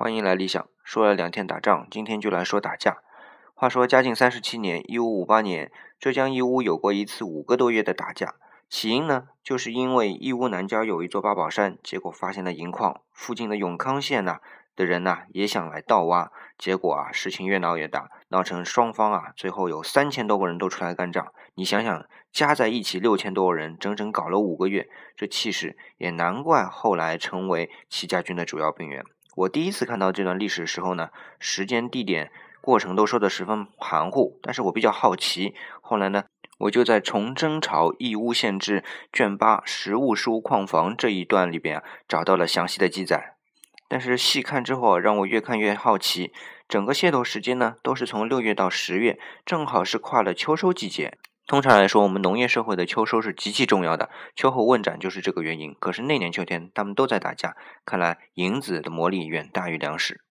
欢迎来理想。说了两天打仗，今天就来说打架。话说嘉靖三十七年（一五五八年），浙江义乌有过一次五个多月的打架。起因呢，就是因为义乌南郊有一座八宝山，结果发现了银矿，附近的永康县呐的人呐也想来盗挖，结果啊事情越闹越大，闹成双方啊最后有三千多个人都出来干仗。你想想，加在一起六千多个人，整整搞了五个月，这气势也难怪后来成为戚家军的主要兵源。我第一次看到这段历史的时候呢，时间、地点、过程都说的十分含糊，但是我比较好奇。后来呢，我就在《崇祯朝义乌县志》卷八“实物书矿房”这一段里边啊，找到了详细的记载。但是细看之后，让我越看越好奇。整个械斗时间呢，都是从六月到十月，正好是跨了秋收季节。通常来说，我们农业社会的秋收是极其重要的，秋后问斩就是这个原因。可是那年秋天，他们都在打架，看来银子的魔力远大于粮食。